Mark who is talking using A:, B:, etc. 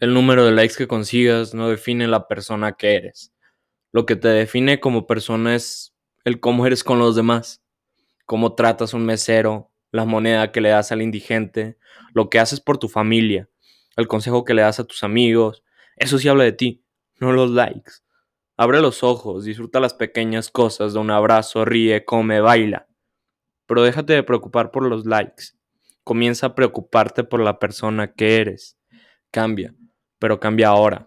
A: El número de likes que consigas no define la persona que eres. Lo que te define como persona es el cómo eres con los demás, cómo tratas a un mesero, la moneda que le das al indigente, lo que haces por tu familia, el consejo que le das a tus amigos. Eso sí habla de ti, no los likes. Abre los ojos, disfruta las pequeñas cosas de un abrazo, ríe, come, baila. Pero déjate de preocupar por los likes. Comienza a preocuparte por la persona que eres. Cambia pero cambia ahora.